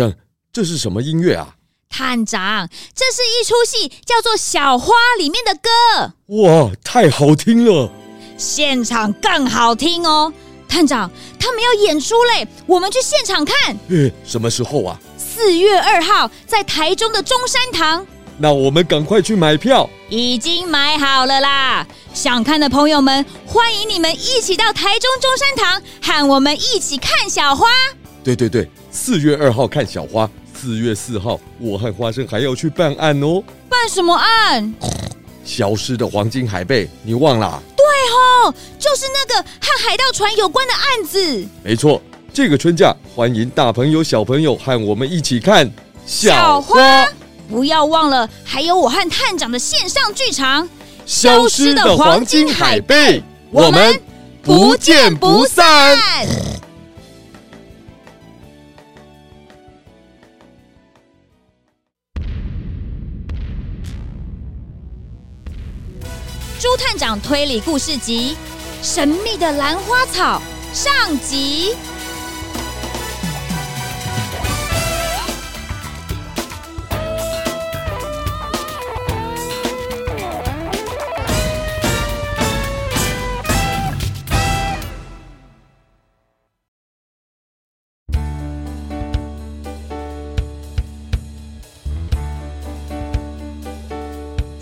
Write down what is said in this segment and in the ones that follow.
生，这是什么音乐啊？探长，这是一出戏，叫做《小花》里面的歌。哇，太好听了！现场更好听哦。探长，他们要演出嘞，我们去现场看。诶，什么时候啊？四月二号，在台中的中山堂。那我们赶快去买票。已经买好了啦！想看的朋友们，欢迎你们一起到台中中山堂，和我们一起看小花。对对对，四月二号看小花。四月四号，我和花生还要去办案哦。办什么案？消失的黄金海贝，你忘了？对哦，就是那个和海盗船有关的案子。没错，这个春假欢迎大朋友小朋友和我们一起看小花。小花，不要忘了，还有我和探长的线上剧场《消失的黄金海贝》，我们不见不散。朱探长推理故事集《神秘的兰花草》上集。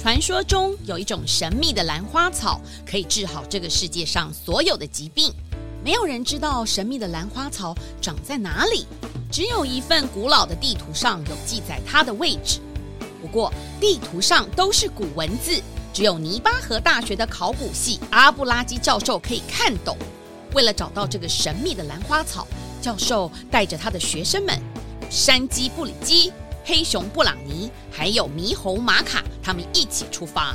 传说中有一种神秘的兰花草，可以治好这个世界上所有的疾病。没有人知道神秘的兰花草长在哪里，只有一份古老的地图上有记载它的位置。不过地图上都是古文字，只有泥巴河大学的考古系阿布拉基教授可以看懂。为了找到这个神秘的兰花草，教授带着他的学生们，山鸡布里基。黑熊布朗尼还有猕猴玛卡，他们一起出发。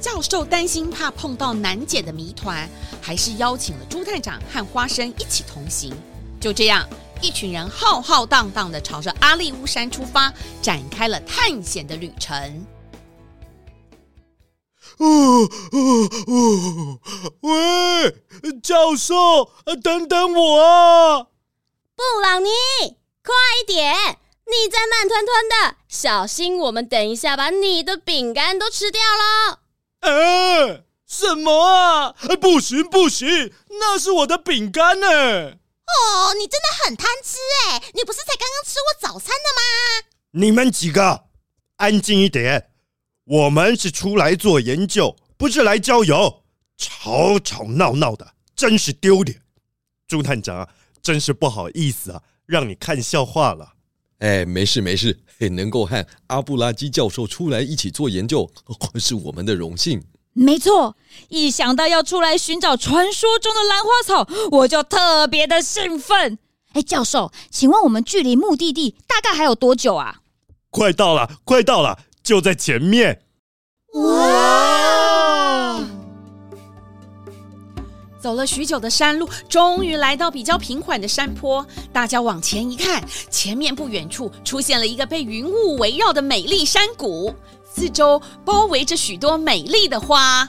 教授担心怕碰到难解的谜团，还是邀请了朱探长和花生一起同行。就这样，一群人浩浩荡荡地朝着阿利乌山出发，展开了探险的旅程。哦哦哦！喂，教授，等等我啊！布朗尼，快一点！你在慢吞吞的，小心我们等一下把你的饼干都吃掉了。呃，什么啊？不行不行，那是我的饼干呢。哦，你真的很贪吃哎！你不是才刚刚吃过早餐的吗？你们几个安静一点，我们是出来做研究，不是来郊游，吵吵闹闹的，真是丢脸。朱探长，真是不好意思啊，让你看笑话了。哎，没事没事，能够和阿布拉基教授出来一起做研究，是我们的荣幸。没错，一想到要出来寻找传说中的兰花草，我就特别的兴奋。哎，教授，请问我们距离目的地大概还有多久啊？快到了，快到了，就在前面。哇！走了许久的山路，终于来到比较平缓的山坡。大家往前一看，前面不远处出现了一个被云雾围绕的美丽山谷，四周包围着许多美丽的花。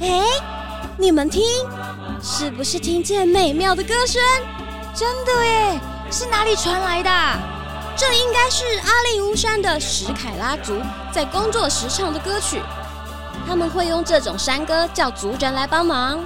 哎，你们听，是不是听见美妙的歌声？真的耶，是哪里传来的？这应该是阿利乌山的史凯拉族在工作时唱的歌曲。他们会用这种山歌叫族人来帮忙。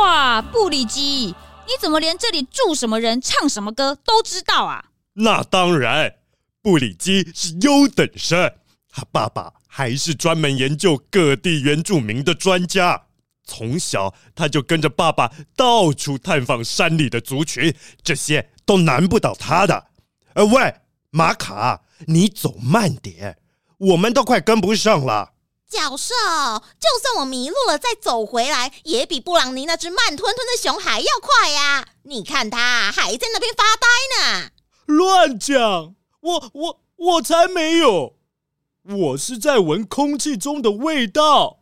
哇，布里基，你怎么连这里住什么人、唱什么歌都知道啊？那当然，布里基是优等生，他爸爸还是专门研究各地原住民的专家。从小他就跟着爸爸到处探访山里的族群，这些都难不倒他的。呃，喂，马卡，你走慢点，我们都快跟不上了。教授，就算我迷路了，再走回来，也比布朗尼那只慢吞吞的熊还要快呀！你看他还在那边发呆呢。乱讲！我我我才没有！我是在闻空气中的味道。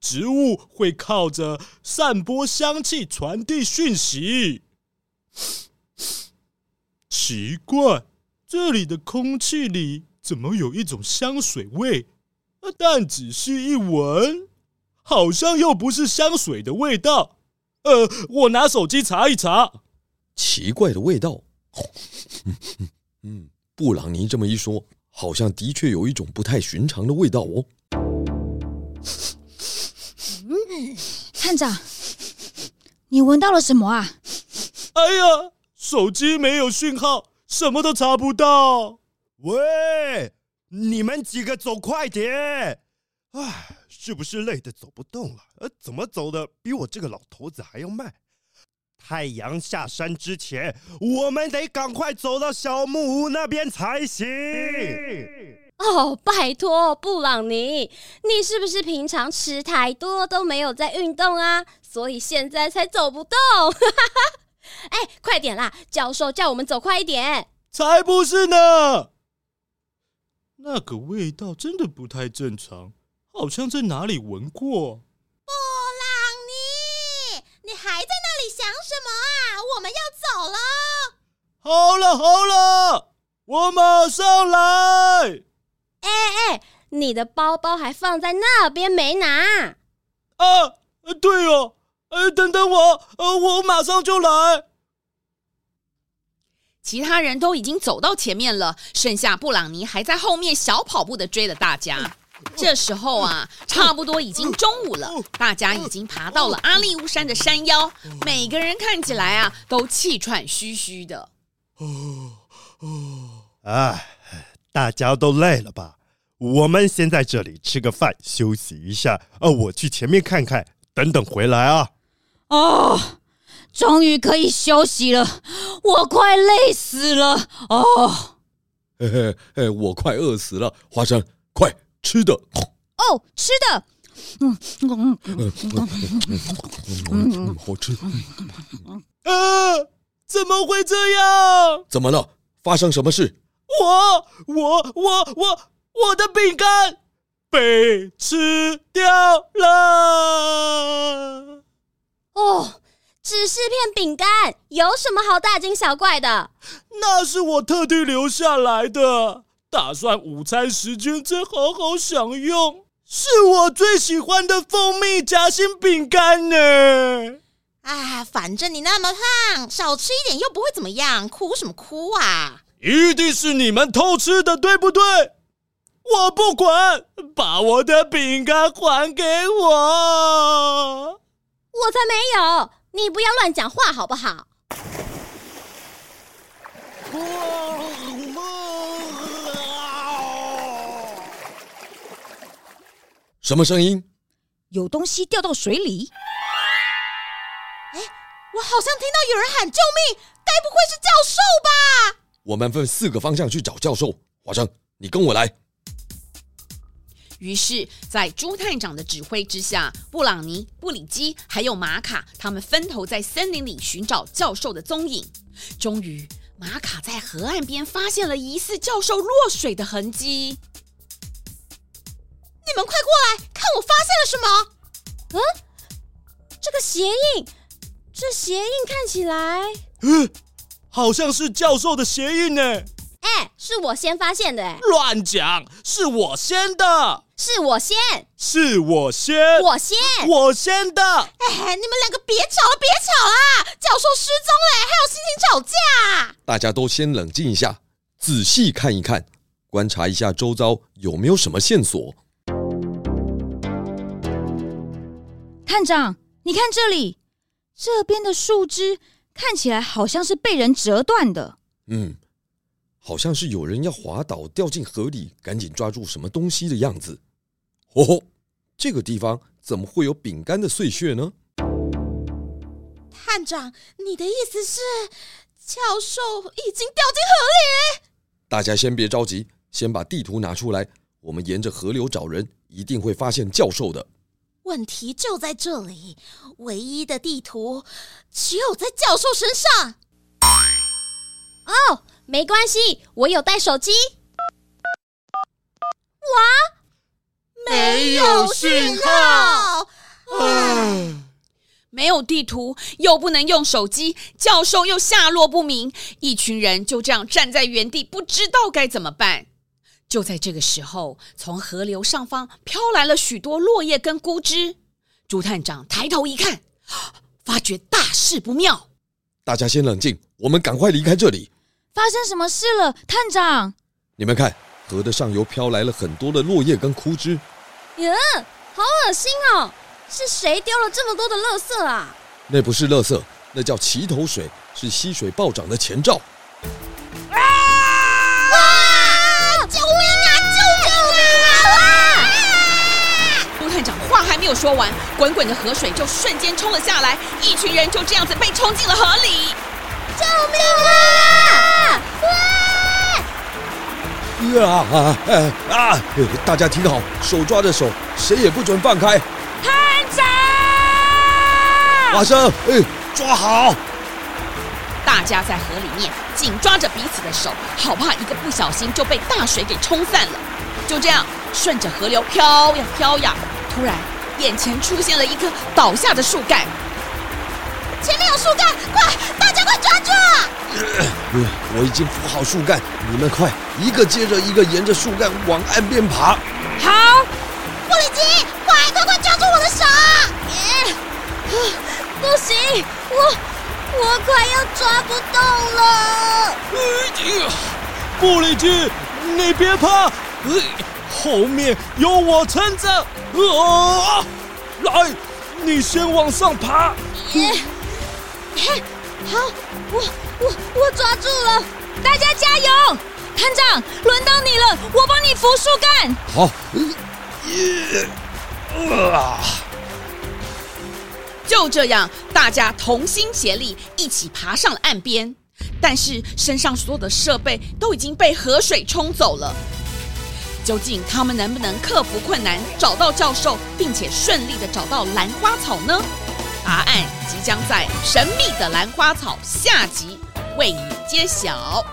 植物会靠着散播香气传递讯息。奇怪，这里的空气里怎么有一种香水味？但仔细一闻，好像又不是香水的味道。呃，我拿手机查一查。奇怪的味道。嗯，布朗尼这么一说，好像的确有一种不太寻常的味道哦。探长，你闻到了什么啊？哎呀，手机没有讯号，什么都查不到。喂，你们几个走快点！唉，是不是累得走不动了？呃，怎么走的比我这个老头子还要慢？太阳下山之前，我们得赶快走到小木屋那边才行。哦，拜托，布朗尼，你是不是平常吃太多都没有在运动啊？所以现在才走不动。哎，快点啦！教授叫我们走快一点。才不是呢！那个味道真的不太正常，好像在哪里闻过。布朗尼，你还在那里想什么啊？我们要走了。好了好了，我马上来。哎哎，你的包包还放在那边没拿？啊，对哦。呃，等等我，呃，我马上就来。其他人都已经走到前面了，剩下布朗尼还在后面小跑步的追了大家。这时候啊，差不多已经中午了，大家已经爬到了阿利乌山的山腰，每个人看起来啊都气喘吁吁的。哦哦哎，大家都累了吧？我们先在这里吃个饭，休息一下。哦，我去前面看看，等等回来啊。哦，终于可以休息了，我快累死了哦！嘿嘿嘿，我快饿死了，花生，快吃的哦，吃的，嗯嗯嗯嗯，好吃。啊，怎么会这样？怎么了？发生什么事？我我我我我的饼干被吃掉了。哦，只是片饼干，有什么好大惊小怪的？那是我特地留下来的，打算午餐时间再好好享用。是我最喜欢的蜂蜜夹心饼干呢。啊，反正你那么胖，少吃一点又不会怎么样，哭什么哭啊？一定是你们偷吃的，对不对？我不管，把我的饼干还给我。我才没有！你不要乱讲话好不好？什么声音？有东西掉到水里。哎，我好像听到有人喊救命，该不会是教授吧？我们分四个方向去找教授。华生，你跟我来。于是，在朱探长的指挥之下，布朗尼、布里基还有玛卡，他们分头在森林里寻找教授的踪影。终于，玛卡在河岸边发现了疑似教授落水的痕迹。你们快过来，看我发现了什么！嗯，这个鞋印，这鞋印看起来……嗯，好像是教授的鞋印呢。哎，是我先发现的。乱讲，是我先的。是我先，是我先，我先，我先的。哎，你们两个别吵了，别吵了！教授失踪了，还有心情吵架？大家都先冷静一下，仔细看一看，观察一下周遭有没有什么线索。探长，你看这里，这边的树枝看起来好像是被人折断的。嗯，好像是有人要滑倒掉进河里，赶紧抓住什么东西的样子。哦，这个地方怎么会有饼干的碎屑呢？探长，你的意思是教授已经掉进河里？大家先别着急，先把地图拿出来，我们沿着河流找人，一定会发现教授的。问题就在这里，唯一的地图只有在教授身上。哦，没关系，我有带手机。哇！没有讯号，唉，没有地图，又不能用手机，教授又下落不明，一群人就这样站在原地，不知道该怎么办。就在这个时候，从河流上方飘来了许多落叶跟枯枝。朱探长抬头一看，发觉大事不妙。大家先冷静，我们赶快离开这里。发生什么事了，探长？你们看，河的上游飘来了很多的落叶跟枯枝。呀，好恶心哦！是谁丢了这么多的垃圾啊？那不是垃圾，那叫齐头水，是溪水暴涨的前兆。啊！哇！救命啊！救命啊！陆探长话还没有说完，滚滚的河水就瞬间冲了下来，一群人就这样子被冲进了河里。救命啊！哇！啊啊啊啊！大家听好，手抓着手，谁也不准放开。探长，花生，哎，抓好！大家在河里面紧抓着彼此的手，好怕一个不小心就被大水给冲散了。就这样顺着河流飘呀飘呀，突然眼前出现了一棵倒下的树干。前面有树干，快，大家快抓住！呃，我已经扶好树干，你们快一个接着一个沿着树干往岸边爬。好，布里吉，快快快抓住我的手！呃，不行，我我快要抓不动了。呃，布里吉，你别怕，呃，后面有我撑着。啊，来，你先往上爬。嘿，好，我我我抓住了，大家加油！探长，轮到你了，我帮你扶树干。好，啊！就这样，大家同心协力，一起爬上了岸边。但是身上所有的设备都已经被河水冲走了。究竟他们能不能克服困难，找到教授，并且顺利的找到兰花草呢？答案即将在《神秘的兰花草》下集为你揭晓。